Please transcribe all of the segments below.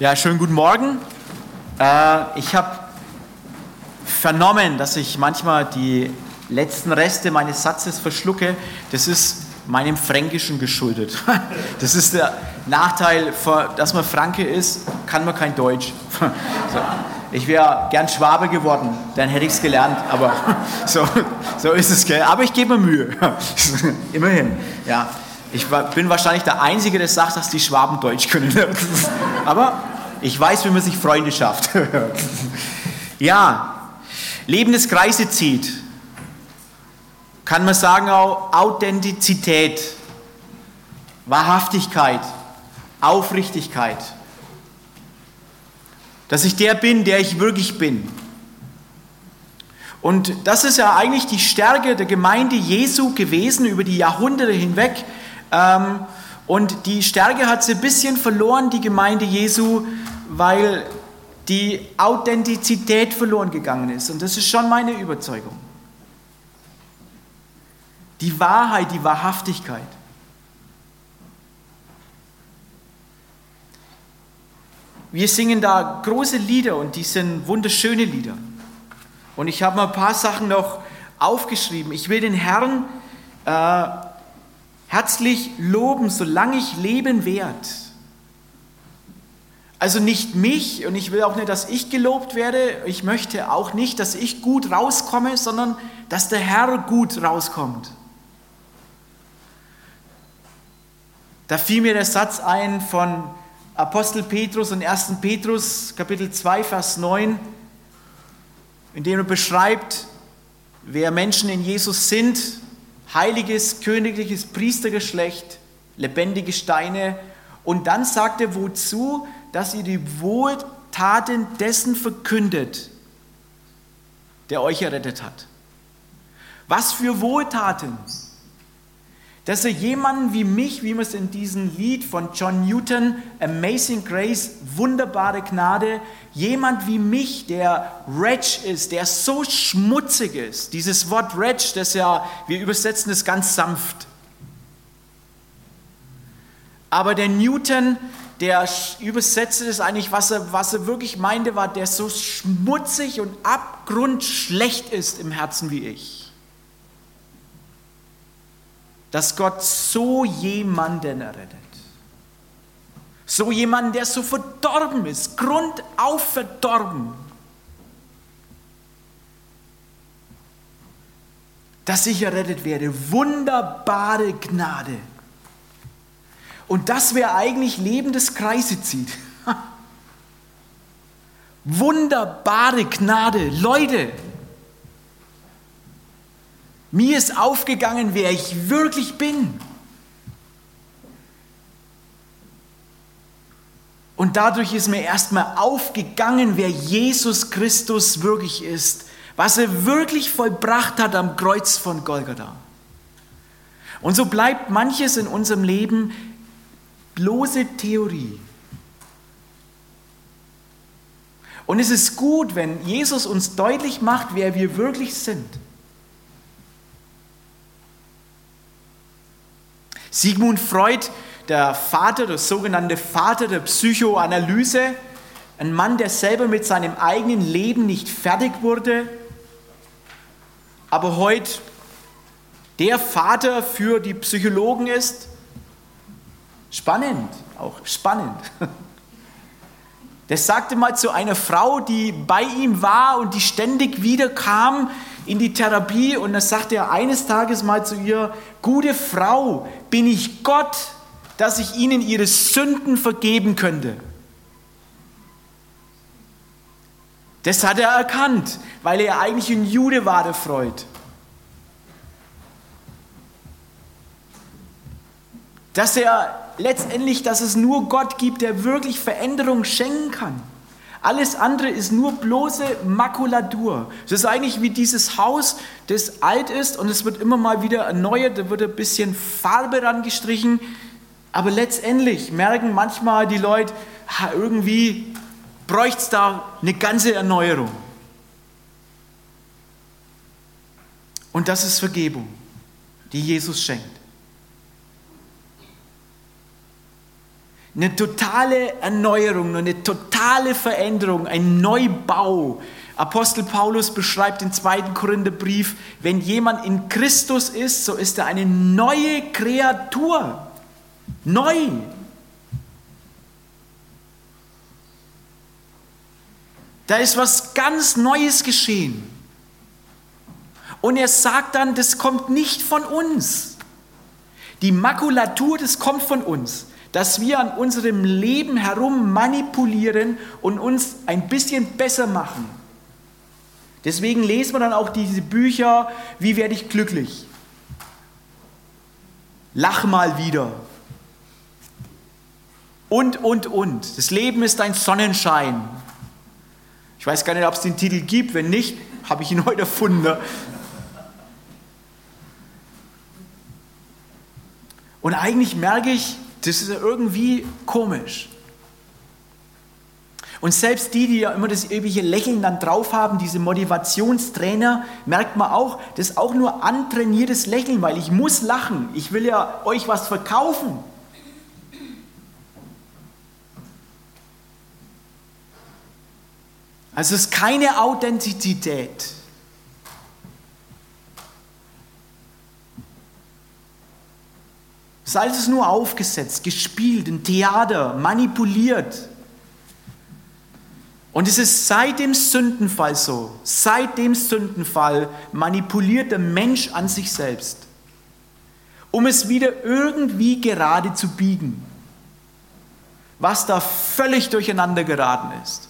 Ja, schönen guten Morgen. Äh, ich habe vernommen, dass ich manchmal die letzten Reste meines Satzes verschlucke. Das ist meinem Fränkischen geschuldet. Das ist der Nachteil, dass man Franke ist, kann man kein Deutsch. Ich wäre gern Schwabe geworden, dann hätte ich es gelernt, aber so, so ist es. Gell? Aber ich gebe mir Mühe. Immerhin. Ja. Ich bin wahrscheinlich der Einzige, der sagt, dass die Schwaben Deutsch können. Aber ich weiß, wie man sich Freunde schafft. ja, Leben des Kreise zieht. Kann man sagen auch Authentizität, Wahrhaftigkeit, Aufrichtigkeit. Dass ich der bin, der ich wirklich bin. Und das ist ja eigentlich die Stärke der Gemeinde Jesu gewesen über die Jahrhunderte hinweg. Ähm, und die Stärke hat sie ein bisschen verloren, die Gemeinde Jesu, weil die Authentizität verloren gegangen ist. Und das ist schon meine Überzeugung. Die Wahrheit, die Wahrhaftigkeit. Wir singen da große Lieder und die sind wunderschöne Lieder. Und ich habe mal ein paar Sachen noch aufgeschrieben. Ich will den Herrn äh, herzlich loben, solange ich leben werde. Also nicht mich und ich will auch nicht, dass ich gelobt werde. Ich möchte auch nicht, dass ich gut rauskomme, sondern dass der Herr gut rauskommt. Da fiel mir der Satz ein von Apostel Petrus und 1. Petrus, Kapitel 2, Vers 9, in dem er beschreibt, wer Menschen in Jesus sind, heiliges, königliches Priestergeschlecht, lebendige Steine. Und dann sagt er, wozu? Dass ihr die Wohltaten dessen verkündet, der euch errettet hat. Was für Wohltaten? Dass er jemanden wie mich, wie man es in diesem Lied von John Newton, Amazing Grace, wunderbare Gnade, jemand wie mich, der wretch ist, der so schmutzig ist. Dieses Wort wretch, das ja, wir übersetzen es ganz sanft. Aber der Newton, der übersetzte es eigentlich, was er, was er wirklich meinte, war, der so schmutzig und abgrundschlecht ist im Herzen wie ich dass Gott so jemanden errettet. So jemanden, der so verdorben ist, grundauf verdorben. Dass ich errettet werde. Wunderbare Gnade. Und das wäre eigentlich Leben des Kreise zieht. Wunderbare Gnade. Leute, mir ist aufgegangen, wer ich wirklich bin. Und dadurch ist mir erstmal aufgegangen, wer Jesus Christus wirklich ist, was er wirklich vollbracht hat am Kreuz von Golgatha. Und so bleibt manches in unserem Leben bloße Theorie. Und es ist gut, wenn Jesus uns deutlich macht, wer wir wirklich sind. Sigmund Freud, der Vater, der sogenannte Vater der Psychoanalyse, ein Mann, der selber mit seinem eigenen Leben nicht fertig wurde, aber heute der Vater für die Psychologen ist. Spannend, auch spannend. Der sagte mal zu einer Frau, die bei ihm war und die ständig wieder kam, in die Therapie und dann sagte er eines Tages mal zu ihr, gute Frau, bin ich Gott, dass ich ihnen ihre Sünden vergeben könnte. Das hat er erkannt, weil er eigentlich ein Jude war, der Freud. Dass er letztendlich, dass es nur Gott gibt, der wirklich Veränderung schenken kann. Alles andere ist nur bloße Makulatur. Es ist eigentlich wie dieses Haus, das alt ist und es wird immer mal wieder erneuert, da wird ein bisschen Farbe rangestrichen. Aber letztendlich merken manchmal die Leute, irgendwie bräuchte es da eine ganze Erneuerung. Und das ist Vergebung, die Jesus schenkt. Eine totale Erneuerung, eine totale Veränderung, ein Neubau. Apostel Paulus beschreibt im zweiten Korintherbrief, wenn jemand in Christus ist, so ist er eine neue Kreatur. Neu. Da ist was ganz Neues geschehen. Und er sagt dann, das kommt nicht von uns. Die Makulatur, das kommt von uns. Dass wir an unserem Leben herum manipulieren und uns ein bisschen besser machen. Deswegen lesen wir dann auch diese Bücher, wie werde ich glücklich? Lach mal wieder. Und, und, und. Das Leben ist ein Sonnenschein. Ich weiß gar nicht, ob es den Titel gibt. Wenn nicht, habe ich ihn heute erfunden. Und eigentlich merke ich, das ist irgendwie komisch. Und selbst die, die ja immer das ewige Lächeln dann drauf haben, diese Motivationstrainer, merkt man auch, das ist auch nur antrainiertes Lächeln, weil ich muss lachen. Ich will ja euch was verkaufen. Also es ist keine Authentizität. Es ist alles nur aufgesetzt, gespielt, ein Theater, manipuliert. Und es ist seit dem Sündenfall so. Seit dem Sündenfall manipuliert der Mensch an sich selbst, um es wieder irgendwie gerade zu biegen, was da völlig durcheinander geraten ist.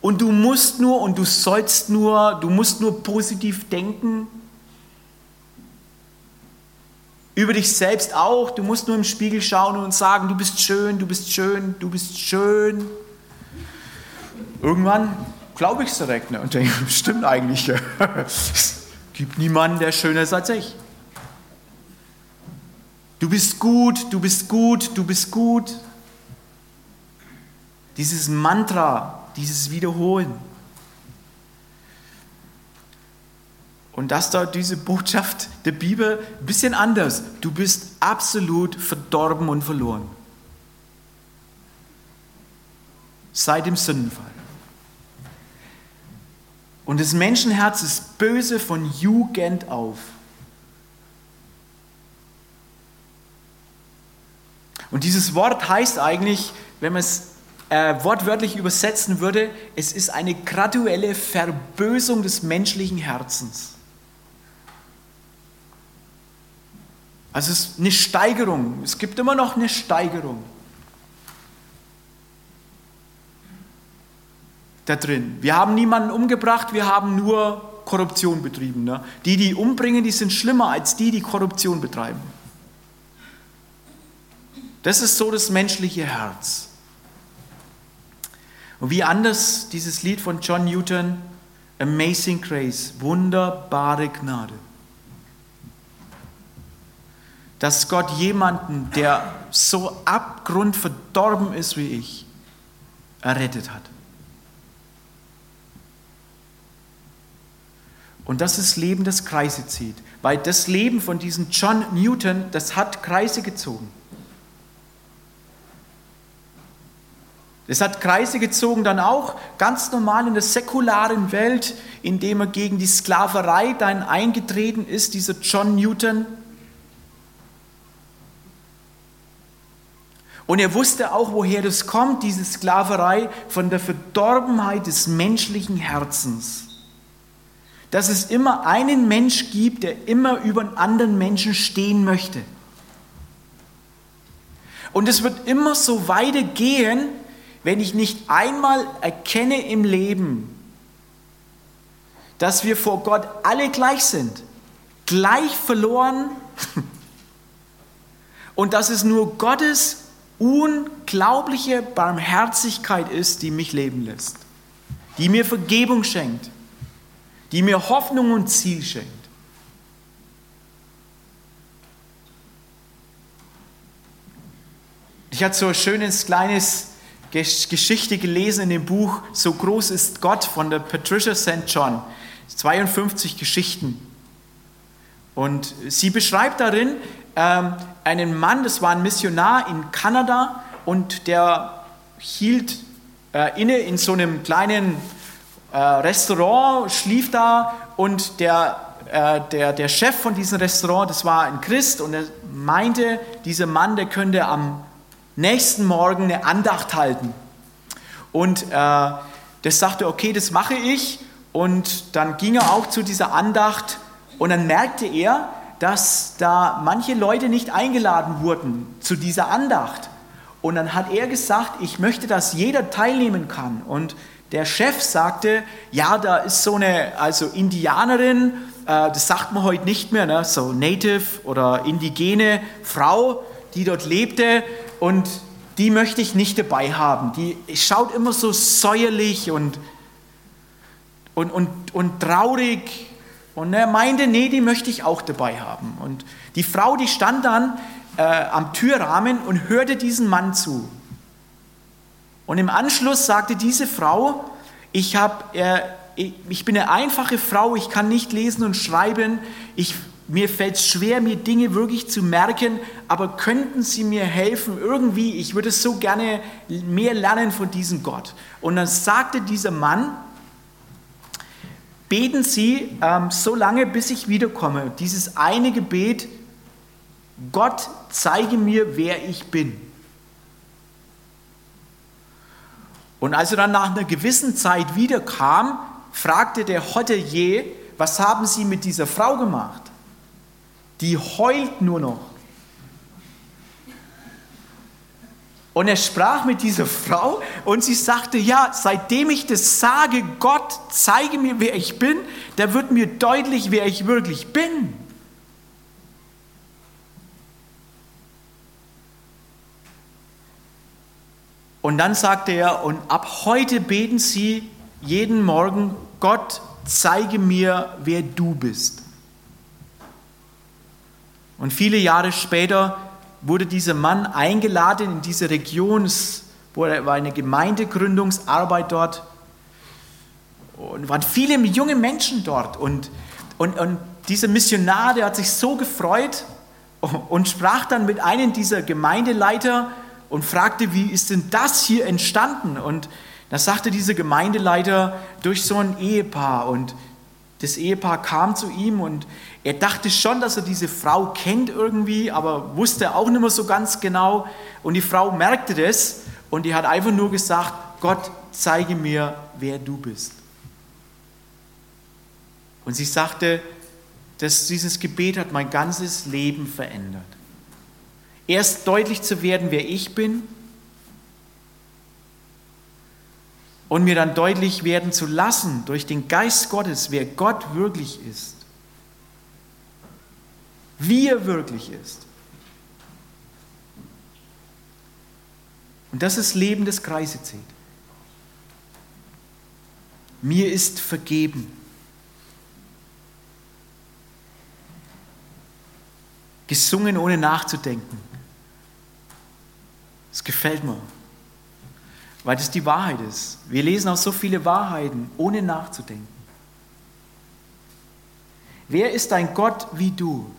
Und du musst nur und du sollst nur, du musst nur positiv denken. Über dich selbst auch. Du musst nur im Spiegel schauen und sagen, du bist schön, du bist schön, du bist schön. Irgendwann glaube ich es direkt ne? und denke, stimmt eigentlich. es gibt niemanden, der schöner ist als ich. Du bist gut, du bist gut, du bist gut. Dieses Mantra, dieses Wiederholen. Und das dort diese Botschaft der Bibel ein bisschen anders. Du bist absolut verdorben und verloren. Seit dem Sündenfall. Und das Menschenherz ist böse von Jugend auf. Und dieses Wort heißt eigentlich, wenn man es äh, wortwörtlich übersetzen würde, es ist eine graduelle Verbösung des menschlichen Herzens. Also es ist eine Steigerung. Es gibt immer noch eine Steigerung. Da drin. Wir haben niemanden umgebracht, wir haben nur Korruption betrieben. Ne? Die, die umbringen, die sind schlimmer als die, die Korruption betreiben. Das ist so das menschliche Herz. Und wie anders dieses Lied von John Newton, Amazing Grace, wunderbare Gnade. Dass Gott jemanden, der so abgrundverdorben ist wie ich, errettet hat. Und das ist Leben, das Kreise zieht. Weil das Leben von diesem John Newton, das hat Kreise gezogen. Es hat Kreise gezogen dann auch ganz normal in der säkularen Welt, indem er gegen die Sklaverei dann eingetreten ist, dieser John Newton. Und er wusste auch, woher das kommt, diese Sklaverei, von der Verdorbenheit des menschlichen Herzens. Dass es immer einen Mensch gibt, der immer über einen anderen Menschen stehen möchte. Und es wird immer so weitergehen, wenn ich nicht einmal erkenne im Leben, dass wir vor Gott alle gleich sind, gleich verloren und dass es nur Gottes unglaubliche Barmherzigkeit ist, die mich leben lässt, die mir Vergebung schenkt, die mir Hoffnung und Ziel schenkt. Ich hatte so ein schönes kleines Geschichte gelesen in dem Buch So groß ist Gott von der Patricia St. John. 52 Geschichten. Und sie beschreibt darin, ähm, einen Mann, das war ein Missionar in Kanada und der hielt äh, inne in so einem kleinen äh, Restaurant, schlief da und der, äh, der, der Chef von diesem Restaurant, das war ein Christ und er meinte, dieser Mann, der könnte am nächsten Morgen eine Andacht halten. Und äh, das sagte, okay, das mache ich. Und dann ging er auch zu dieser Andacht und dann merkte er, dass da manche Leute nicht eingeladen wurden zu dieser Andacht. Und dann hat er gesagt, ich möchte, dass jeder teilnehmen kann. Und der Chef sagte, ja, da ist so eine also Indianerin, äh, das sagt man heute nicht mehr, ne? so Native oder indigene Frau, die dort lebte und die möchte ich nicht dabei haben. Die schaut immer so säuerlich und, und, und, und traurig. Und er meinte, nee, die möchte ich auch dabei haben. Und die Frau, die stand dann äh, am Türrahmen und hörte diesen Mann zu. Und im Anschluss sagte diese Frau, ich, hab, äh, ich bin eine einfache Frau, ich kann nicht lesen und schreiben, ich, mir fällt es schwer, mir Dinge wirklich zu merken, aber könnten Sie mir helfen irgendwie? Ich würde so gerne mehr lernen von diesem Gott. Und dann sagte dieser Mann, beten Sie ähm, so lange, bis ich wiederkomme. Dieses eine Gebet, Gott zeige mir, wer ich bin. Und als er dann nach einer gewissen Zeit wiederkam, fragte der Hotelier, was haben Sie mit dieser Frau gemacht? Die heult nur noch. Und er sprach mit dieser Frau und sie sagte, ja, seitdem ich das sage, Gott, zeige mir, wer ich bin, da wird mir deutlich, wer ich wirklich bin. Und dann sagte er, und ab heute beten Sie jeden Morgen, Gott, zeige mir, wer du bist. Und viele Jahre später wurde dieser Mann eingeladen in diese Region, es war eine Gemeindegründungsarbeit dort. Und waren viele junge Menschen dort. Und, und, und dieser Missionar, der hat sich so gefreut und sprach dann mit einem dieser Gemeindeleiter, und fragte, wie ist denn das hier entstanden? Und da sagte dieser Gemeindeleiter durch so ein Ehepaar und das Ehepaar kam zu ihm und er dachte schon, dass er diese Frau kennt irgendwie, aber wusste auch nicht mehr so ganz genau. Und die Frau merkte das und die hat einfach nur gesagt, Gott, zeige mir, wer du bist. Und sie sagte, dass dieses Gebet hat mein ganzes Leben verändert. Erst deutlich zu werden, wer ich bin und mir dann deutlich werden zu lassen durch den Geist Gottes, wer Gott wirklich ist, wie er wirklich ist. Und das ist Leben des Kreise zählt. Mir ist vergeben. Gesungen ohne nachzudenken. Das gefällt mir, weil das die Wahrheit ist. Wir lesen auch so viele Wahrheiten, ohne nachzudenken. Wer ist ein Gott wie du?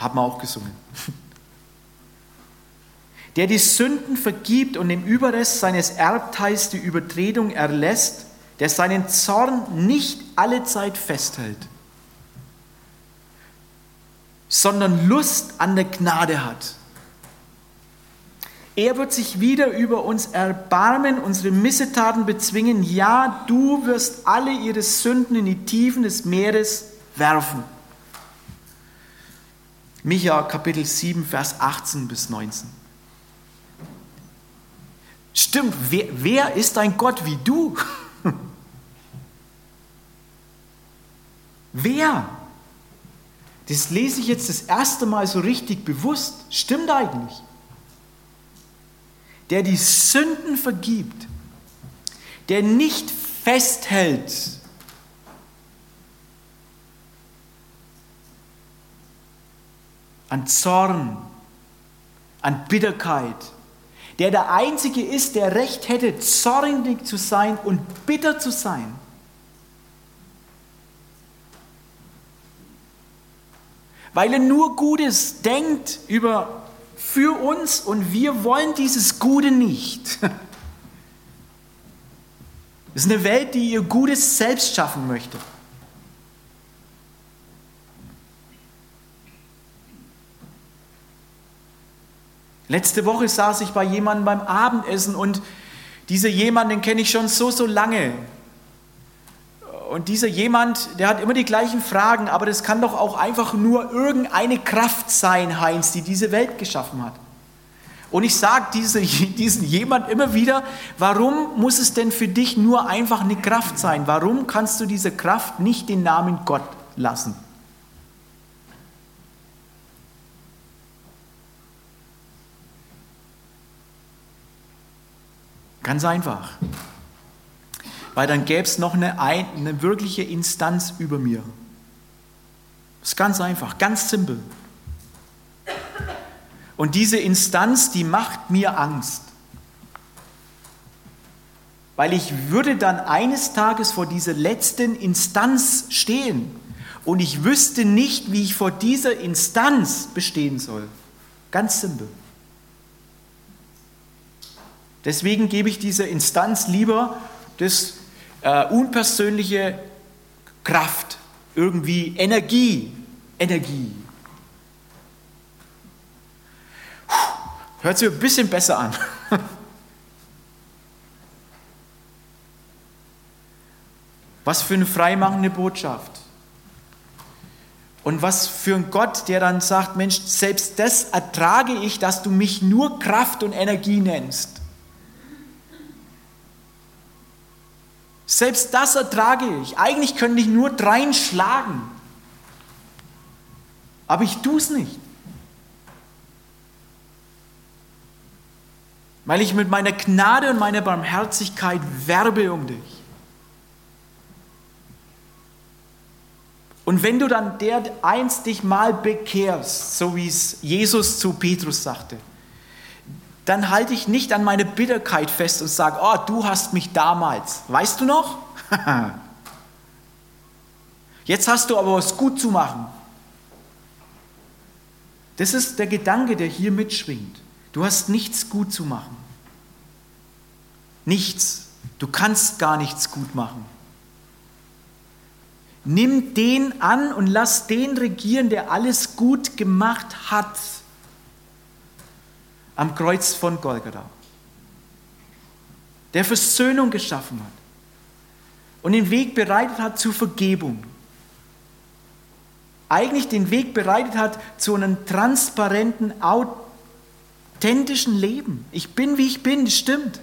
Haben wir auch gesungen. Der die Sünden vergibt und im Überrest seines Erbteils die Übertretung erlässt, der seinen Zorn nicht alle Zeit festhält, sondern Lust an der Gnade hat er wird sich wieder über uns erbarmen, unsere Missetaten bezwingen. Ja, du wirst alle ihre Sünden in die Tiefen des Meeres werfen. Micha Kapitel 7, Vers 18 bis 19. Stimmt, wer, wer ist ein Gott wie du? wer? Das lese ich jetzt das erste Mal so richtig bewusst. Stimmt eigentlich der die Sünden vergibt, der nicht festhält an Zorn, an Bitterkeit, der der Einzige ist, der Recht hätte, zornig zu sein und bitter zu sein. weil er nur Gutes denkt über für uns und wir wollen dieses Gute nicht. Es ist eine Welt, die ihr Gutes selbst schaffen möchte. Letzte Woche saß ich bei jemandem beim Abendessen und dieser jemand, den kenne ich schon so, so lange. Und dieser jemand, der hat immer die gleichen Fragen, aber das kann doch auch einfach nur irgendeine Kraft sein, Heinz, die diese Welt geschaffen hat. Und ich sage diese, diesen jemand immer wieder, warum muss es denn für dich nur einfach eine Kraft sein? Warum kannst du diese Kraft nicht den Namen Gott lassen? Ganz einfach. Weil dann gäbe es noch eine, eine wirkliche Instanz über mir. Das ist ganz einfach, ganz simpel. Und diese Instanz, die macht mir Angst. Weil ich würde dann eines Tages vor dieser letzten Instanz stehen und ich wüsste nicht, wie ich vor dieser Instanz bestehen soll. Ganz simpel. Deswegen gebe ich dieser Instanz lieber das äh, unpersönliche Kraft, irgendwie Energie, Energie. Hört sich ein bisschen besser an. Was für eine freimachende Botschaft. Und was für ein Gott, der dann sagt, Mensch, selbst das ertrage ich, dass du mich nur Kraft und Energie nennst. Selbst das ertrage ich. Eigentlich könnte ich nur dreinschlagen. Aber ich tue es nicht. Weil ich mit meiner Gnade und meiner Barmherzigkeit werbe um dich. Und wenn du dann der einst dich mal bekehrst, so wie es Jesus zu Petrus sagte, dann halte ich nicht an meine Bitterkeit fest und sage, oh, du hast mich damals. Weißt du noch? Jetzt hast du aber was gut zu machen. Das ist der Gedanke, der hier mitschwingt. Du hast nichts gut zu machen. Nichts. Du kannst gar nichts gut machen. Nimm den an und lass den regieren, der alles gut gemacht hat am Kreuz von Golgatha, der Versöhnung geschaffen hat und den Weg bereitet hat zur Vergebung. Eigentlich den Weg bereitet hat zu einem transparenten, authentischen Leben. Ich bin, wie ich bin, das stimmt.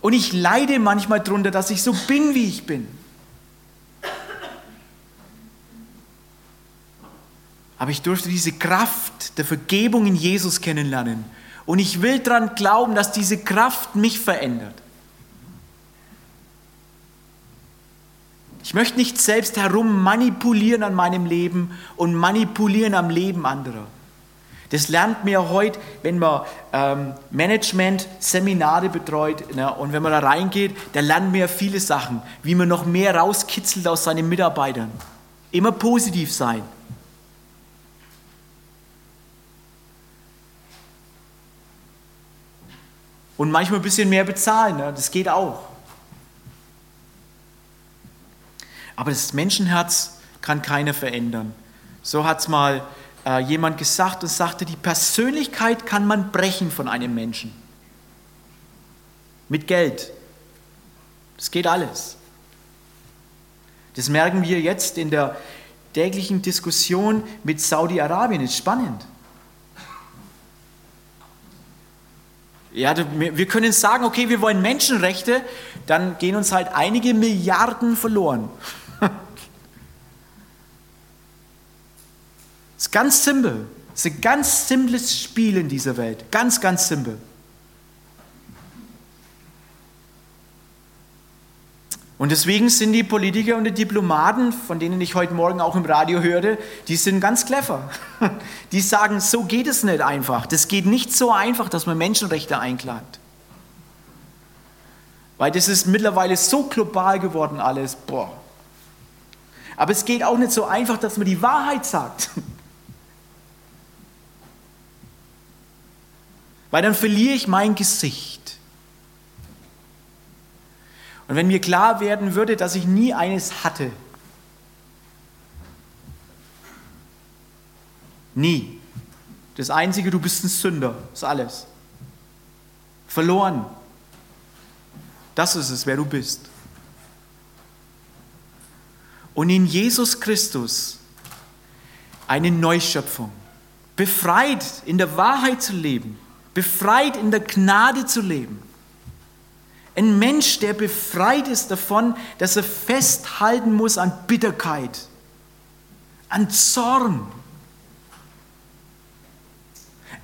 Und ich leide manchmal darunter, dass ich so bin, wie ich bin. Aber ich durfte diese Kraft der Vergebung in Jesus kennenlernen. Und ich will daran glauben, dass diese Kraft mich verändert. Ich möchte nicht selbst herum manipulieren an meinem Leben und manipulieren am Leben anderer. Das lernt mir heute, wenn man ähm, Management-Seminare betreut ne, und wenn man da reingeht, da lernt man viele Sachen, wie man noch mehr rauskitzelt aus seinen Mitarbeitern. Immer positiv sein. Und manchmal ein bisschen mehr bezahlen, ne? das geht auch. Aber das Menschenherz kann keiner verändern. So hat es mal äh, jemand gesagt und sagte, die Persönlichkeit kann man brechen von einem Menschen. Mit Geld. Das geht alles. Das merken wir jetzt in der täglichen Diskussion mit Saudi-Arabien. Ist spannend. Ja, wir können sagen, okay, wir wollen Menschenrechte, dann gehen uns halt einige Milliarden verloren. Ist ganz simpel. Das ist ein ganz simples Spiel in dieser Welt. Ganz, ganz simpel. Und deswegen sind die Politiker und die Diplomaten, von denen ich heute Morgen auch im Radio hörte, die sind ganz clever. Die sagen, so geht es nicht einfach. Das geht nicht so einfach, dass man Menschenrechte einklagt. Weil das ist mittlerweile so global geworden alles. Boah. Aber es geht auch nicht so einfach, dass man die Wahrheit sagt. Weil dann verliere ich mein Gesicht. Und wenn mir klar werden würde, dass ich nie eines hatte, nie. Das Einzige, du bist ein Sünder, ist alles. Verloren. Das ist es, wer du bist. Und in Jesus Christus eine Neuschöpfung. Befreit in der Wahrheit zu leben. Befreit in der Gnade zu leben. Ein Mensch, der befreit ist davon, dass er festhalten muss an Bitterkeit, an Zorn,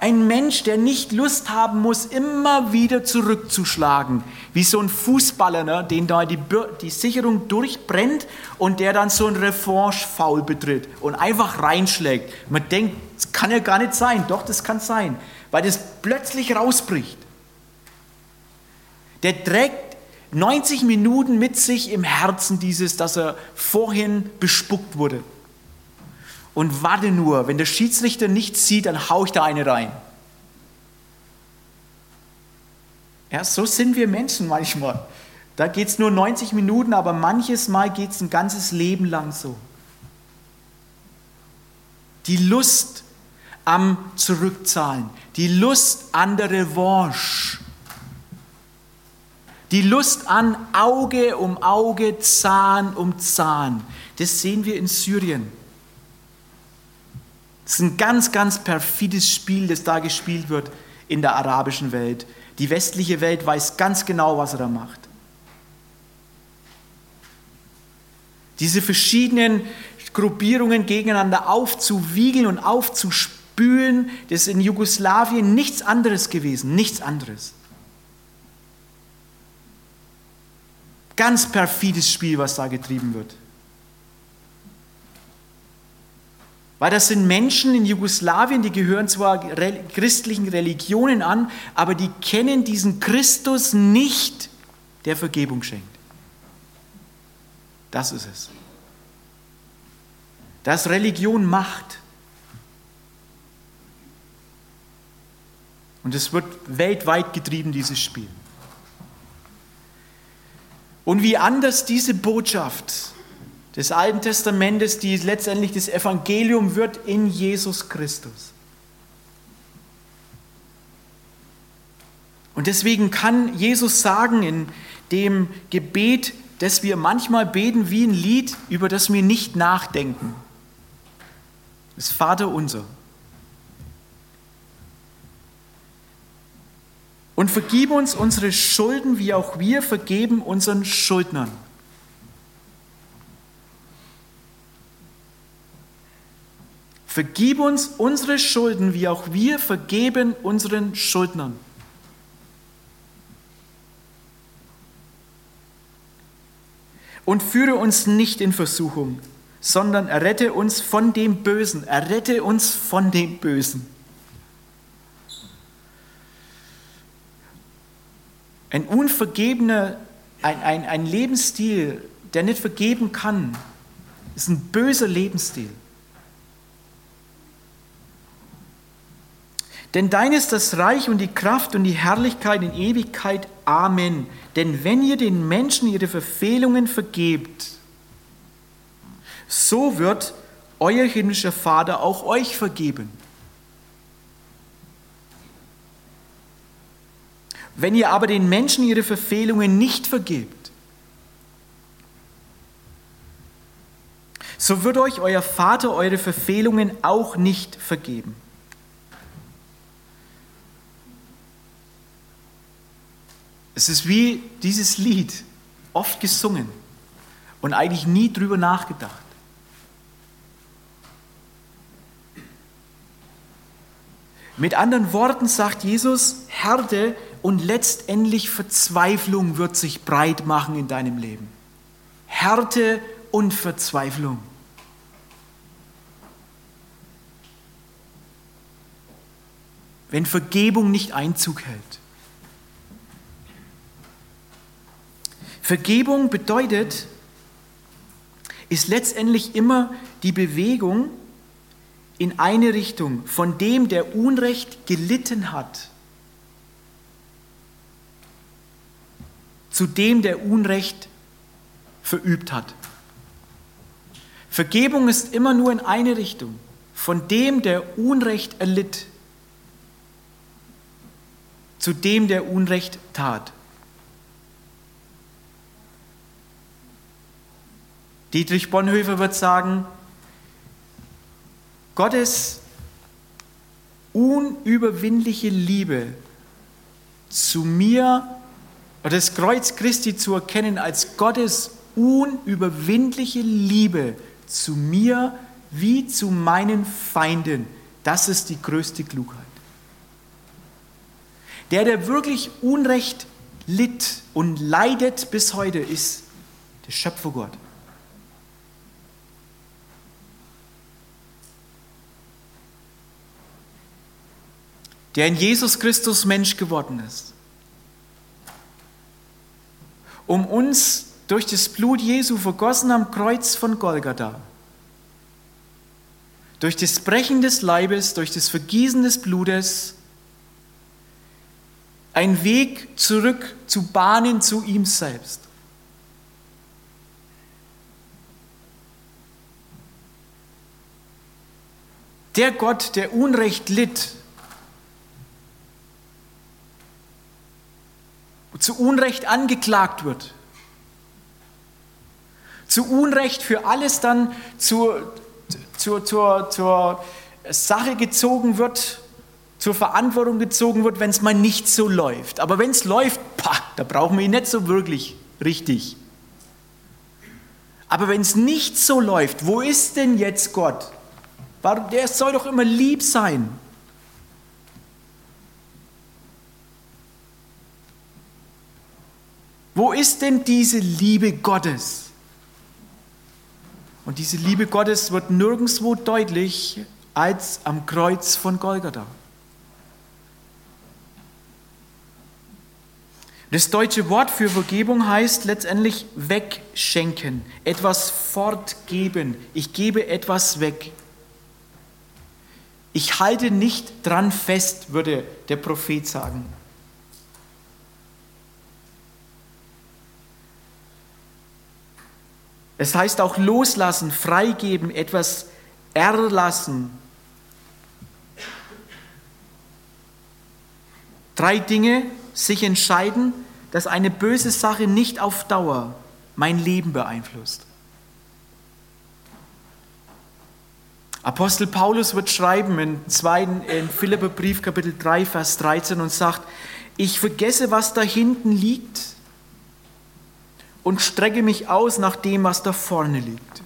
ein Mensch, der nicht Lust haben muss, immer wieder zurückzuschlagen. Wie so ein Fußballer, ne, den da die, die Sicherung durchbrennt und der dann so ein Revanche-Foul betritt und einfach reinschlägt. Man denkt, das kann ja gar nicht sein. Doch, das kann sein, weil das plötzlich rausbricht. Der trägt 90 Minuten mit sich im Herzen dieses, dass er vorhin bespuckt wurde und warte nur, wenn der Schiedsrichter nichts sieht, dann haue ich da eine rein. Ja, so sind wir Menschen manchmal. Da geht es nur 90 Minuten, aber manches Mal geht es ein ganzes Leben lang so. Die Lust am Zurückzahlen, die Lust an der Revanche, die Lust an Auge um Auge, Zahn um Zahn, das sehen wir in Syrien. Es ist ein ganz, ganz perfides Spiel, das da gespielt wird in der arabischen Welt. Die westliche Welt weiß ganz genau, was er da macht. Diese verschiedenen Gruppierungen gegeneinander aufzuwiegeln und aufzuspülen, das ist in Jugoslawien nichts anderes gewesen, nichts anderes. Ganz perfides Spiel, was da getrieben wird. Weil das sind Menschen in Jugoslawien, die gehören zwar christlichen Religionen an, aber die kennen diesen Christus nicht, der Vergebung schenkt. Das ist es. Das Religion macht. Und es wird weltweit getrieben, dieses Spiel. Und wie anders diese Botschaft des Alten Testamentes, die letztendlich das Evangelium wird in Jesus Christus. Und deswegen kann Jesus sagen in dem Gebet, das wir manchmal beten wie ein Lied, über das wir nicht nachdenken. Das Vater unser. Und vergib uns unsere Schulden, wie auch wir vergeben unseren Schuldnern. Vergib uns unsere Schulden, wie auch wir vergeben unseren Schuldnern. Und führe uns nicht in Versuchung, sondern errette uns von dem Bösen. Errette uns von dem Bösen. Ein unvergebener, ein, ein, ein Lebensstil, der nicht vergeben kann, ist ein böser Lebensstil. Denn dein ist das Reich und die Kraft und die Herrlichkeit in Ewigkeit. Amen. Denn wenn ihr den Menschen ihre Verfehlungen vergebt, so wird euer himmlischer Vater auch euch vergeben. Wenn ihr aber den Menschen ihre Verfehlungen nicht vergebt, so wird euch euer Vater eure Verfehlungen auch nicht vergeben. Es ist wie dieses Lied, oft gesungen und eigentlich nie drüber nachgedacht. Mit anderen Worten sagt Jesus, Härte und letztendlich Verzweiflung wird sich breit machen in deinem Leben. Härte und Verzweiflung. Wenn Vergebung nicht Einzug hält. Vergebung bedeutet, ist letztendlich immer die Bewegung in eine Richtung von dem, der Unrecht gelitten hat, zu dem, der Unrecht verübt hat. Vergebung ist immer nur in eine Richtung, von dem, der Unrecht erlitt, zu dem, der Unrecht tat. Dietrich Bonhoeffer wird sagen, Gottes unüberwindliche Liebe zu mir das Kreuz Christi zu erkennen als Gottes unüberwindliche Liebe zu mir wie zu meinen Feinden, das ist die größte Klugheit. Der, der wirklich Unrecht litt und leidet bis heute, ist der Schöpfergott. Der in Jesus Christus Mensch geworden ist, um uns durch das Blut Jesu vergossen am Kreuz von Golgatha, durch das Brechen des Leibes, durch das Vergießen des Blutes, einen Weg zurück zu bahnen zu ihm selbst. Der Gott, der Unrecht litt, zu Unrecht angeklagt wird, zu Unrecht für alles dann zur, zur, zur, zur Sache gezogen wird, zur Verantwortung gezogen wird, wenn es mal nicht so läuft. Aber wenn es läuft, pah, da brauchen wir ihn nicht so wirklich richtig. Aber wenn es nicht so läuft, wo ist denn jetzt Gott? Der soll doch immer lieb sein. Wo ist denn diese Liebe Gottes? Und diese Liebe Gottes wird nirgendwo deutlich als am Kreuz von Golgatha. Das deutsche Wort für Vergebung heißt letztendlich wegschenken, etwas fortgeben. Ich gebe etwas weg. Ich halte nicht dran fest, würde der Prophet sagen. Es heißt auch loslassen, freigeben, etwas erlassen. Drei Dinge, sich entscheiden, dass eine böse Sache nicht auf Dauer mein Leben beeinflusst. Apostel Paulus wird schreiben in, zweiten, in Philipperbrief Kapitel 3, Vers 13 und sagt, ich vergesse, was da hinten liegt und strecke mich aus nach dem, was da vorne liegt.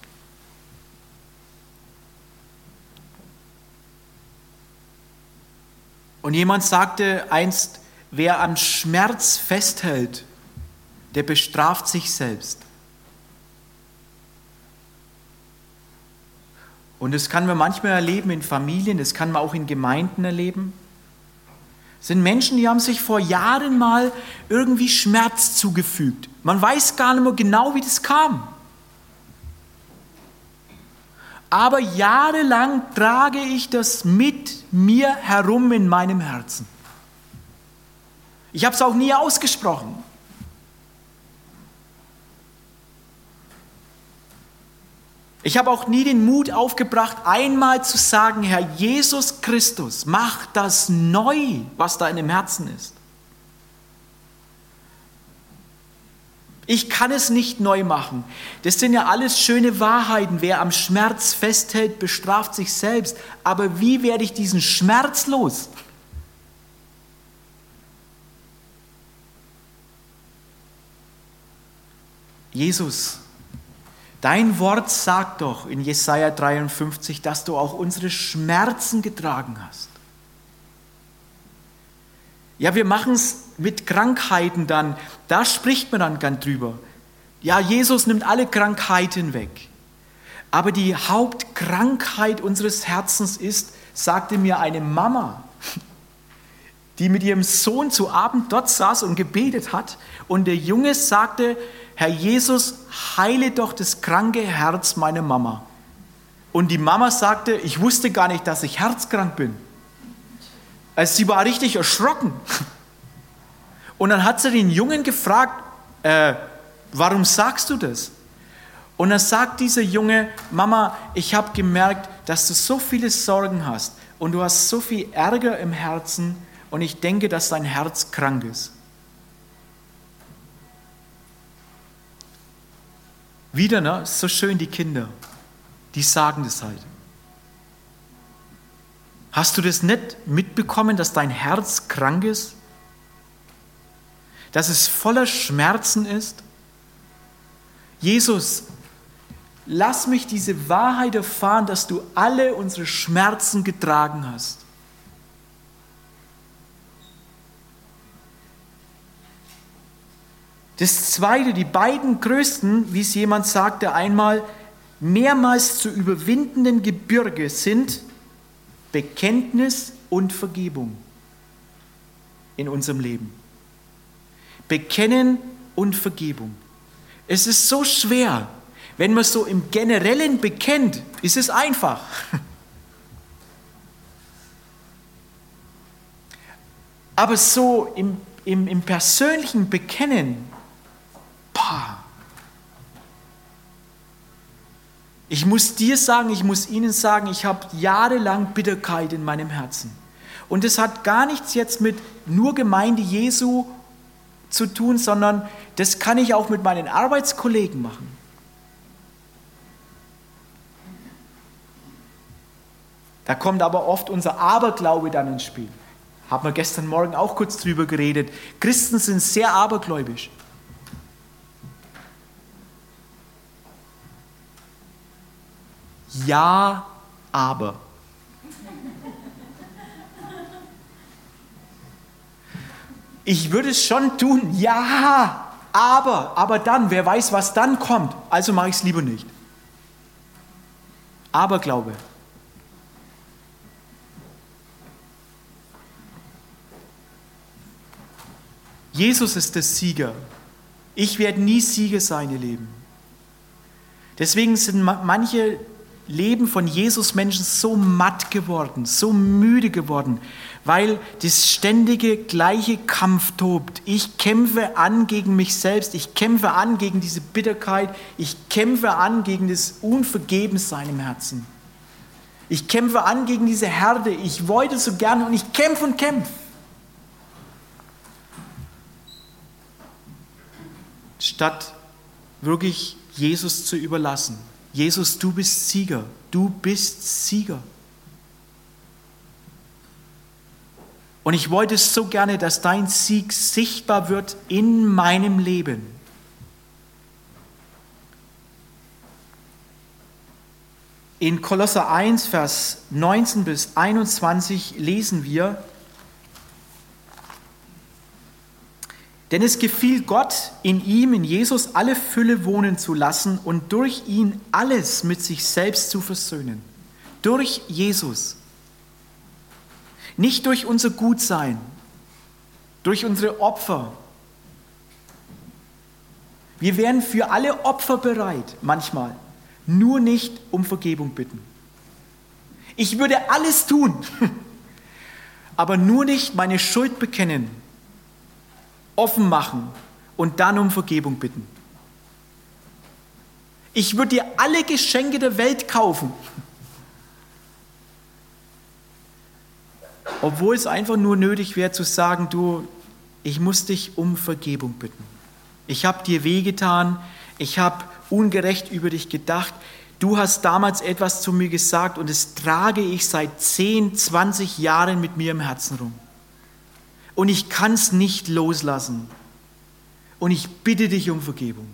Und jemand sagte einst, wer am Schmerz festhält, der bestraft sich selbst. Und das kann man manchmal erleben in Familien, das kann man auch in Gemeinden erleben. Sind Menschen, die haben sich vor Jahren mal irgendwie Schmerz zugefügt. Man weiß gar nicht mehr genau, wie das kam. Aber jahrelang trage ich das mit mir herum in meinem Herzen. Ich habe es auch nie ausgesprochen. Ich habe auch nie den Mut aufgebracht, einmal zu sagen, Herr Jesus Christus, mach das neu, was da in dem Herzen ist. Ich kann es nicht neu machen. Das sind ja alles schöne Wahrheiten. Wer am Schmerz festhält, bestraft sich selbst. Aber wie werde ich diesen Schmerz los? Jesus, dein Wort sagt doch in Jesaja 53, dass du auch unsere Schmerzen getragen hast. Ja, wir machen es mit Krankheiten dann, da spricht man dann gern drüber. Ja, Jesus nimmt alle Krankheiten weg. Aber die Hauptkrankheit unseres Herzens ist, sagte mir eine Mama, die mit ihrem Sohn zu Abend dort saß und gebetet hat. Und der Junge sagte, Herr Jesus, heile doch das kranke Herz meiner Mama. Und die Mama sagte, ich wusste gar nicht, dass ich herzkrank bin. Also sie war richtig erschrocken. Und dann hat sie den Jungen gefragt, äh, warum sagst du das? Und dann sagt dieser Junge, Mama, ich habe gemerkt, dass du so viele Sorgen hast und du hast so viel Ärger im Herzen und ich denke, dass dein Herz krank ist. Wieder, ne? So schön die Kinder, die sagen das halt. Hast du das nicht mitbekommen, dass dein Herz krank ist? Dass es voller Schmerzen ist? Jesus, lass mich diese Wahrheit erfahren, dass du alle unsere Schmerzen getragen hast. Das zweite, die beiden größten, wie es jemand sagte einmal, mehrmals zu überwindenden Gebirge sind Bekenntnis und Vergebung in unserem Leben. Bekennen und Vergebung. Es ist so schwer. Wenn man so im Generellen bekennt, ist es einfach. Aber so im, im, im persönlichen Bekennen, boah, Ich muss dir sagen, ich muss Ihnen sagen, ich habe jahrelang Bitterkeit in meinem Herzen. Und das hat gar nichts jetzt mit nur Gemeinde Jesu zu tun, sondern das kann ich auch mit meinen Arbeitskollegen machen. Da kommt aber oft unser Aberglaube dann ins Spiel. Haben wir gestern Morgen auch kurz drüber geredet. Christen sind sehr abergläubisch. Ja, aber. Ich würde es schon tun, ja, aber, aber dann, wer weiß, was dann kommt, also mache ich es lieber nicht. Aberglaube. Jesus ist der Sieger. Ich werde nie Sieger sein, ihr Leben. Deswegen sind manche Leben von Jesus Menschen so matt geworden, so müde geworden, weil das ständige gleiche Kampf tobt. Ich kämpfe an gegen mich selbst, ich kämpfe an gegen diese Bitterkeit, ich kämpfe an gegen das Unvergebensein im Herzen. Ich kämpfe an gegen diese Herde, ich wollte so gerne und ich kämpfe und kämpfe. Statt wirklich Jesus zu überlassen. Jesus, du bist Sieger, du bist Sieger. Und ich wollte so gerne, dass dein Sieg sichtbar wird in meinem Leben. In Kolosser 1, Vers 19 bis 21 lesen wir, Denn es gefiel Gott, in ihm, in Jesus, alle Fülle wohnen zu lassen und durch ihn alles mit sich selbst zu versöhnen. Durch Jesus. Nicht durch unser Gutsein, durch unsere Opfer. Wir wären für alle Opfer bereit, manchmal, nur nicht um Vergebung bitten. Ich würde alles tun, aber nur nicht meine Schuld bekennen offen machen und dann um Vergebung bitten. Ich würde dir alle Geschenke der Welt kaufen, obwohl es einfach nur nötig wäre zu sagen, du, ich muss dich um Vergebung bitten. Ich habe dir wehgetan, ich habe ungerecht über dich gedacht, du hast damals etwas zu mir gesagt und es trage ich seit 10, 20 Jahren mit mir im Herzen rum und ich kann es nicht loslassen. Und ich bitte dich um Vergebung.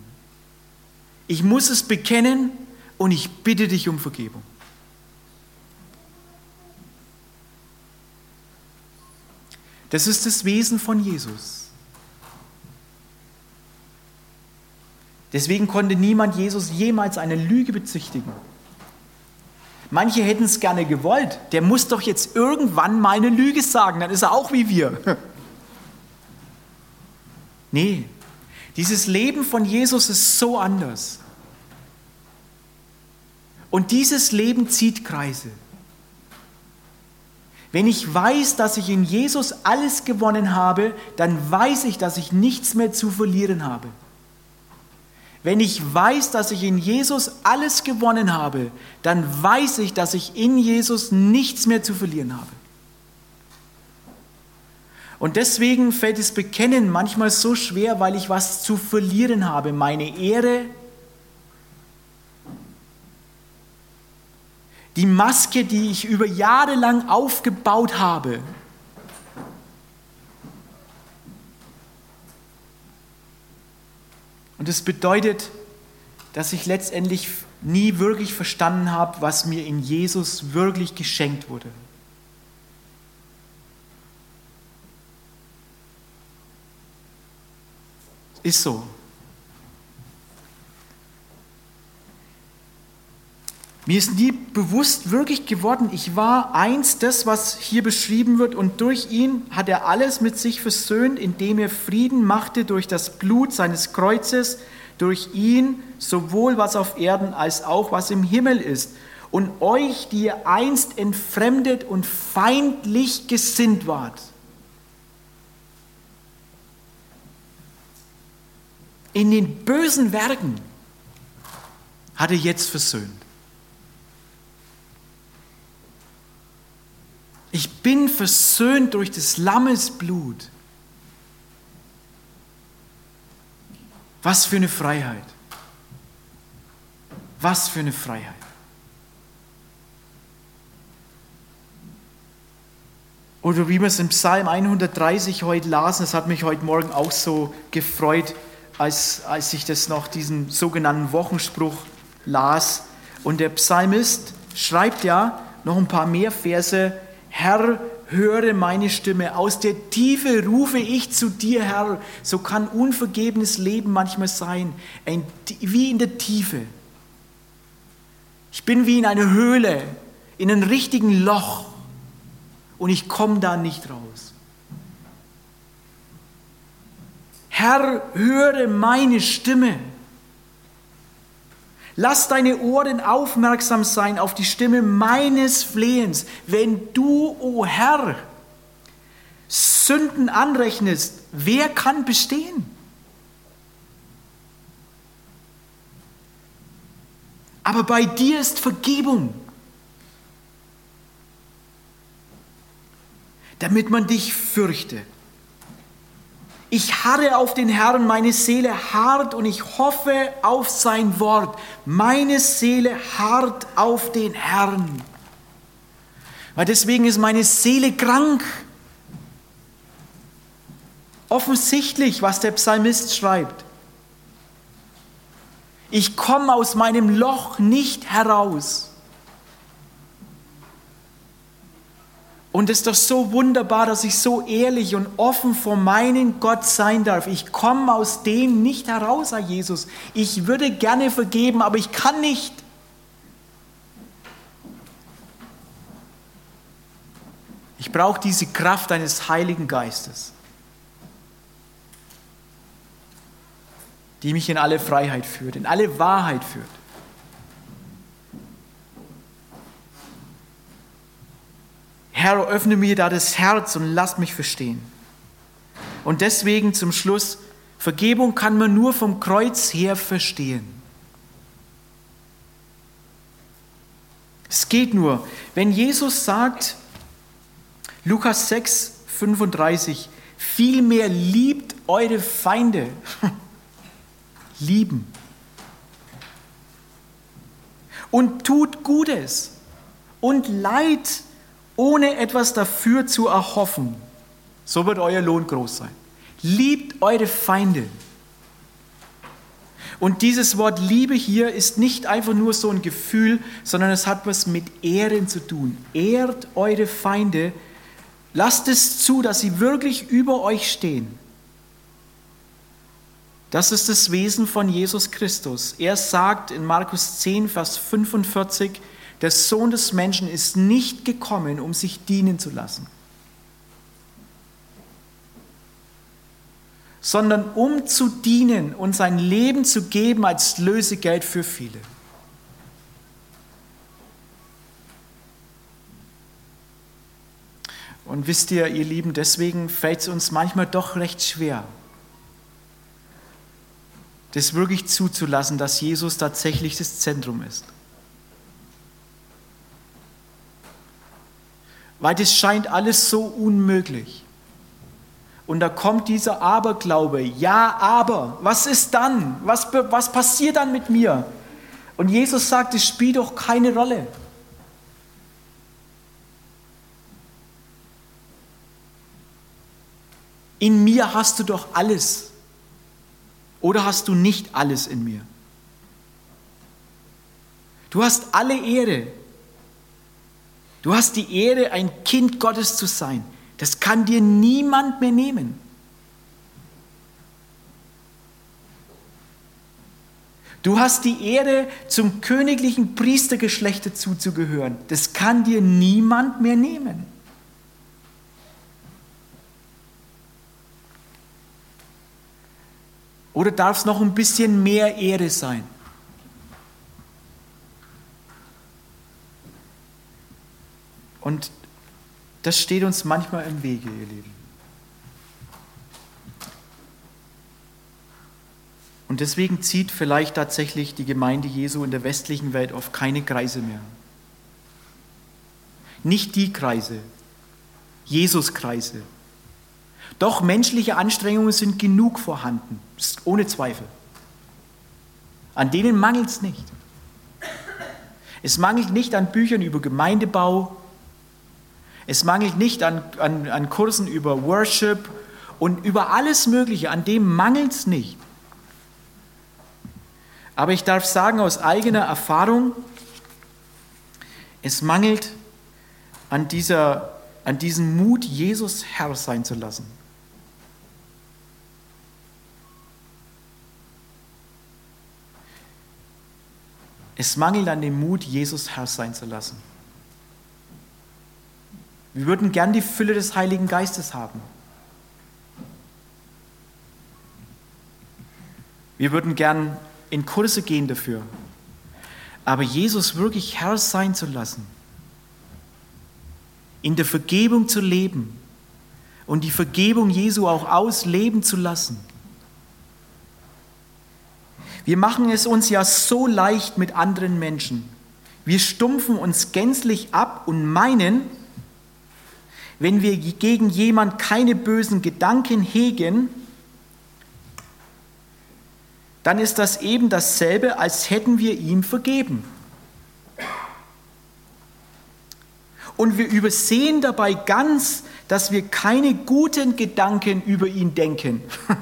Ich muss es bekennen und ich bitte dich um Vergebung. Das ist das Wesen von Jesus. Deswegen konnte niemand Jesus jemals eine Lüge bezichtigen. Manche hätten es gerne gewollt. Der muss doch jetzt irgendwann mal eine Lüge sagen, dann ist er auch wie wir. Nee, Dieses Leben von Jesus ist so anders. Und dieses Leben zieht Kreise. Wenn ich weiß, dass ich in Jesus alles gewonnen habe, dann weiß ich, dass ich nichts mehr zu verlieren habe. Wenn ich weiß, dass ich in Jesus alles gewonnen habe, dann weiß ich, dass ich in Jesus nichts mehr zu verlieren habe. Und deswegen fällt das Bekennen manchmal so schwer, weil ich was zu verlieren habe. Meine Ehre, die Maske, die ich über Jahre lang aufgebaut habe. Und das bedeutet, dass ich letztendlich nie wirklich verstanden habe, was mir in Jesus wirklich geschenkt wurde. Ist so. Mir ist nie bewusst wirklich geworden, ich war eins, das, was hier beschrieben wird, und durch ihn hat er alles mit sich versöhnt, indem er Frieden machte durch das Blut seines Kreuzes, durch ihn sowohl was auf Erden als auch was im Himmel ist. Und euch, die ihr einst entfremdet und feindlich gesinnt wart. In den bösen Werken hat er jetzt versöhnt. Ich bin versöhnt durch des Lammes Blut. Was für eine Freiheit. Was für eine Freiheit. Oder wie wir es im Psalm 130 heute lasen, das hat mich heute Morgen auch so gefreut, als, als ich das noch, diesen sogenannten Wochenspruch las. Und der Psalmist schreibt ja noch ein paar mehr Verse, Herr, höre meine Stimme. Aus der Tiefe rufe ich zu dir, Herr. So kann unvergebenes Leben manchmal sein, wie in der Tiefe. Ich bin wie in einer Höhle, in einem richtigen Loch und ich komme da nicht raus. Herr, höre meine Stimme. Lass deine Ohren aufmerksam sein auf die Stimme meines Flehens. Wenn du, o oh Herr, Sünden anrechnest, wer kann bestehen? Aber bei dir ist Vergebung, damit man dich fürchte. Ich harre auf den Herrn, meine Seele harrt und ich hoffe auf sein Wort. Meine Seele harrt auf den Herrn. Weil deswegen ist meine Seele krank. Offensichtlich, was der Psalmist schreibt. Ich komme aus meinem Loch nicht heraus. Und es ist doch so wunderbar, dass ich so ehrlich und offen vor meinem Gott sein darf. Ich komme aus dem nicht heraus, Herr Jesus. Ich würde gerne vergeben, aber ich kann nicht. Ich brauche diese Kraft eines Heiligen Geistes, die mich in alle Freiheit führt, in alle Wahrheit führt. Herr, öffne mir da das Herz und lass mich verstehen. Und deswegen zum Schluss, Vergebung kann man nur vom Kreuz her verstehen. Es geht nur, wenn Jesus sagt, Lukas 6, 35, vielmehr liebt eure Feinde. Lieben. Und tut Gutes und Leid ohne etwas dafür zu erhoffen. So wird euer Lohn groß sein. Liebt eure Feinde. Und dieses Wort Liebe hier ist nicht einfach nur so ein Gefühl, sondern es hat was mit Ehren zu tun. Ehrt eure Feinde. Lasst es zu, dass sie wirklich über euch stehen. Das ist das Wesen von Jesus Christus. Er sagt in Markus 10, Vers 45, der Sohn des Menschen ist nicht gekommen, um sich dienen zu lassen, sondern um zu dienen und sein Leben zu geben als Lösegeld für viele. Und wisst ihr, ihr Lieben, deswegen fällt es uns manchmal doch recht schwer, das wirklich zuzulassen, dass Jesus tatsächlich das Zentrum ist. Weil das scheint alles so unmöglich. Und da kommt dieser Aberglaube. Ja, aber, was ist dann? Was, was passiert dann mit mir? Und Jesus sagt, es spielt doch keine Rolle. In mir hast du doch alles. Oder hast du nicht alles in mir? Du hast alle Ehre. Du hast die Ehre, ein Kind Gottes zu sein. Das kann dir niemand mehr nehmen. Du hast die Ehre, zum königlichen Priestergeschlecht zuzugehören. Das kann dir niemand mehr nehmen. Oder darf es noch ein bisschen mehr Ehre sein? Und das steht uns manchmal im Wege, ihr Lieben. Und deswegen zieht vielleicht tatsächlich die Gemeinde Jesu in der westlichen Welt oft keine Kreise mehr. Nicht die Kreise, Jesus-Kreise. Doch menschliche Anstrengungen sind genug vorhanden, ohne Zweifel. An denen mangelt es nicht. Es mangelt nicht an Büchern über Gemeindebau, es mangelt nicht an, an, an Kursen über Worship und über alles Mögliche, an dem mangelt es nicht. Aber ich darf sagen aus eigener Erfahrung, es mangelt an, dieser, an diesem Mut, Jesus Herr sein zu lassen. Es mangelt an dem Mut, Jesus Herr sein zu lassen. Wir würden gern die Fülle des Heiligen Geistes haben. Wir würden gern in Kurse gehen dafür. Aber Jesus wirklich Herr sein zu lassen, in der Vergebung zu leben und die Vergebung Jesu auch ausleben zu lassen. Wir machen es uns ja so leicht mit anderen Menschen. Wir stumpfen uns gänzlich ab und meinen, wenn wir gegen jemand keine bösen Gedanken hegen, dann ist das eben dasselbe, als hätten wir ihm vergeben. Und wir übersehen dabei ganz, dass wir keine guten Gedanken über ihn denken.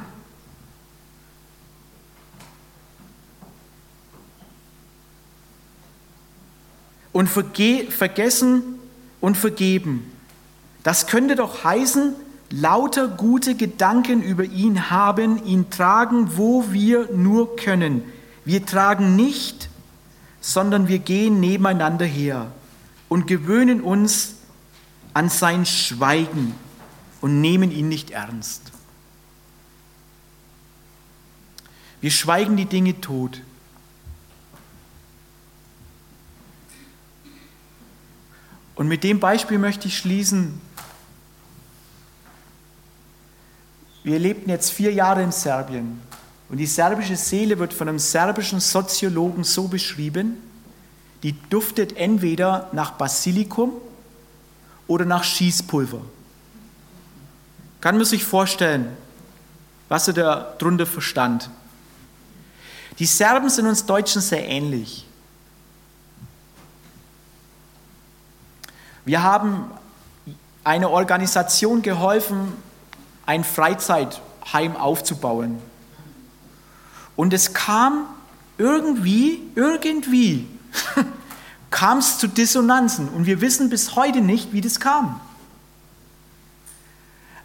Und vergessen und vergeben. Das könnte doch heißen, lauter gute Gedanken über ihn haben, ihn tragen, wo wir nur können. Wir tragen nicht, sondern wir gehen nebeneinander her und gewöhnen uns an sein Schweigen und nehmen ihn nicht ernst. Wir schweigen die Dinge tot. Und mit dem Beispiel möchte ich schließen, Wir lebten jetzt vier Jahre in Serbien und die serbische Seele wird von einem serbischen Soziologen so beschrieben, die duftet entweder nach Basilikum oder nach Schießpulver. Kann man sich vorstellen, was er da drunter verstand. Die Serben sind uns Deutschen sehr ähnlich. Wir haben einer Organisation geholfen, ein Freizeitheim aufzubauen. Und es kam irgendwie, irgendwie, kam es zu Dissonanzen. Und wir wissen bis heute nicht, wie das kam.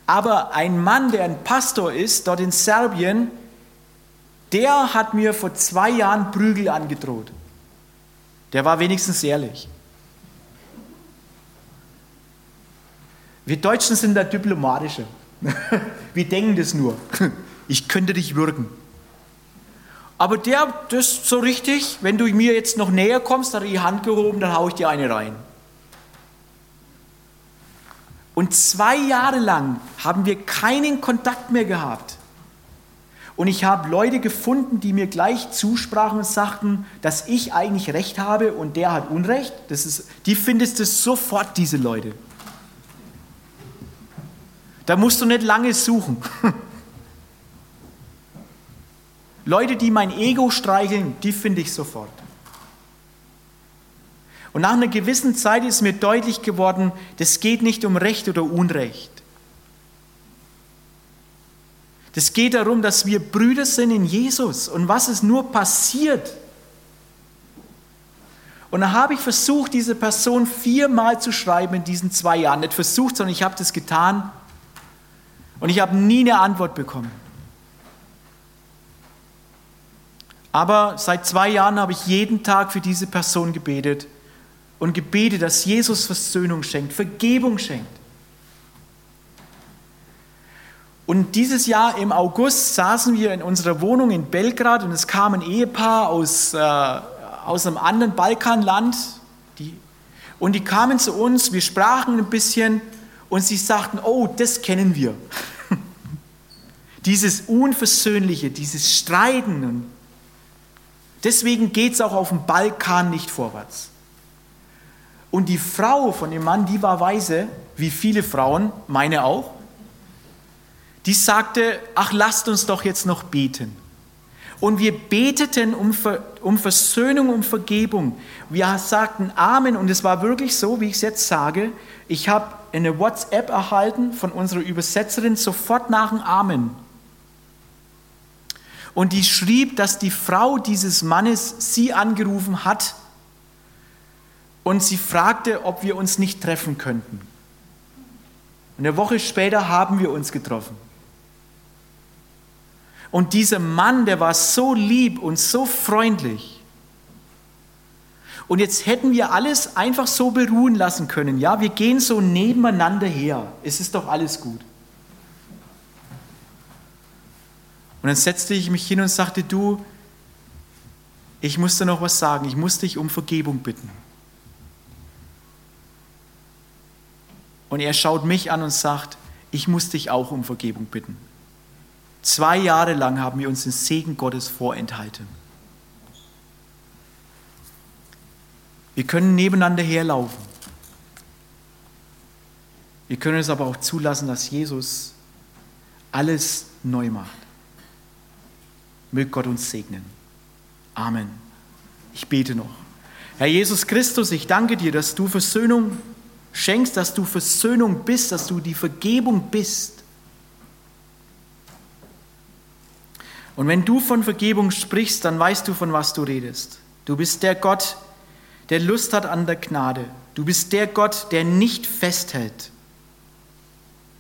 Aber ein Mann, der ein Pastor ist, dort in Serbien, der hat mir vor zwei Jahren Prügel angedroht. Der war wenigstens ehrlich. Wir Deutschen sind da diplomatischer. Wir denken das nur. ich könnte dich würgen. Aber der, das ist so richtig, wenn du mir jetzt noch näher kommst, hat er die Hand gehoben, dann haue ich dir eine rein. Und zwei Jahre lang haben wir keinen Kontakt mehr gehabt. Und ich habe Leute gefunden, die mir gleich zusprachen und sagten, dass ich eigentlich Recht habe und der hat Unrecht. Das ist, die findest du sofort, diese Leute. Da musst du nicht lange suchen. Leute, die mein Ego streicheln, die finde ich sofort. Und nach einer gewissen Zeit ist mir deutlich geworden, das geht nicht um Recht oder Unrecht. Das geht darum, dass wir Brüder sind in Jesus und was ist nur passiert. Und da habe ich versucht, diese Person viermal zu schreiben in diesen zwei Jahren. Nicht versucht, sondern ich habe das getan und ich habe nie eine Antwort bekommen. Aber seit zwei Jahren habe ich jeden Tag für diese Person gebetet und gebetet, dass Jesus Versöhnung schenkt, Vergebung schenkt. Und dieses Jahr im August saßen wir in unserer Wohnung in Belgrad und es kam ein Ehepaar aus, äh, aus einem anderen Balkanland. Die, und die kamen zu uns, wir sprachen ein bisschen und sie sagten, oh, das kennen wir. dieses Unversöhnliche, dieses Streiten. Und deswegen geht es auch auf dem Balkan nicht vorwärts. Und die Frau von dem Mann, die war weise, wie viele Frauen, meine auch die sagte, ach lasst uns doch jetzt noch beten. Und wir beteten um, um Versöhnung, um Vergebung. Wir sagten Amen und es war wirklich so, wie ich es jetzt sage. Ich habe eine WhatsApp erhalten von unserer Übersetzerin sofort nach dem Amen. Und die schrieb, dass die Frau dieses Mannes sie angerufen hat und sie fragte, ob wir uns nicht treffen könnten. Eine Woche später haben wir uns getroffen. Und dieser Mann, der war so lieb und so freundlich. Und jetzt hätten wir alles einfach so beruhen lassen können. Ja, wir gehen so nebeneinander her. Es ist doch alles gut. Und dann setzte ich mich hin und sagte, du, ich muss dir noch was sagen. Ich muss dich um Vergebung bitten. Und er schaut mich an und sagt, ich muss dich auch um Vergebung bitten. Zwei Jahre lang haben wir uns den Segen Gottes vorenthalten. Wir können nebeneinander herlaufen. Wir können es aber auch zulassen, dass Jesus alles neu macht. Möge Gott uns segnen. Amen. Ich bete noch. Herr Jesus Christus, ich danke dir, dass du Versöhnung schenkst, dass du Versöhnung bist, dass du die Vergebung bist. Und wenn du von Vergebung sprichst, dann weißt du, von was du redest. Du bist der Gott, der Lust hat an der Gnade. Du bist der Gott, der nicht festhält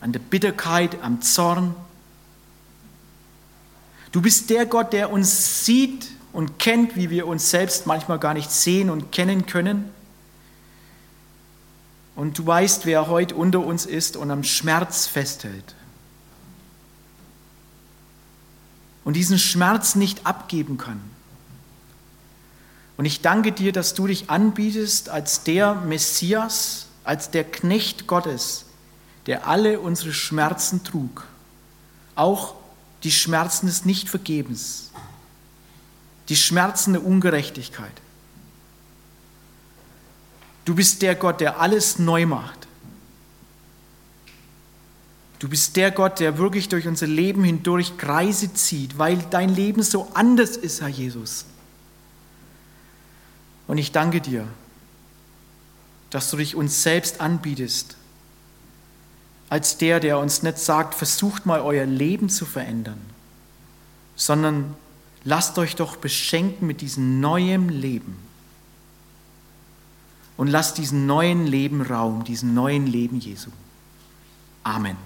an der Bitterkeit, am Zorn. Du bist der Gott, der uns sieht und kennt, wie wir uns selbst manchmal gar nicht sehen und kennen können. Und du weißt, wer heute unter uns ist und am Schmerz festhält. Und diesen Schmerz nicht abgeben kann. Und ich danke dir, dass du dich anbietest als der Messias, als der Knecht Gottes, der alle unsere Schmerzen trug, auch die Schmerzen des Nichtvergebens, die Schmerzen der Ungerechtigkeit. Du bist der Gott, der alles neu macht. Du bist der Gott, der wirklich durch unser Leben hindurch Kreise zieht, weil dein Leben so anders ist, Herr Jesus. Und ich danke dir, dass du dich uns selbst anbietest, als der, der uns nicht sagt, versucht mal euer Leben zu verändern, sondern lasst euch doch beschenken mit diesem neuen Leben. Und lasst diesen neuen Leben Raum, diesen neuen Leben Jesu. Amen.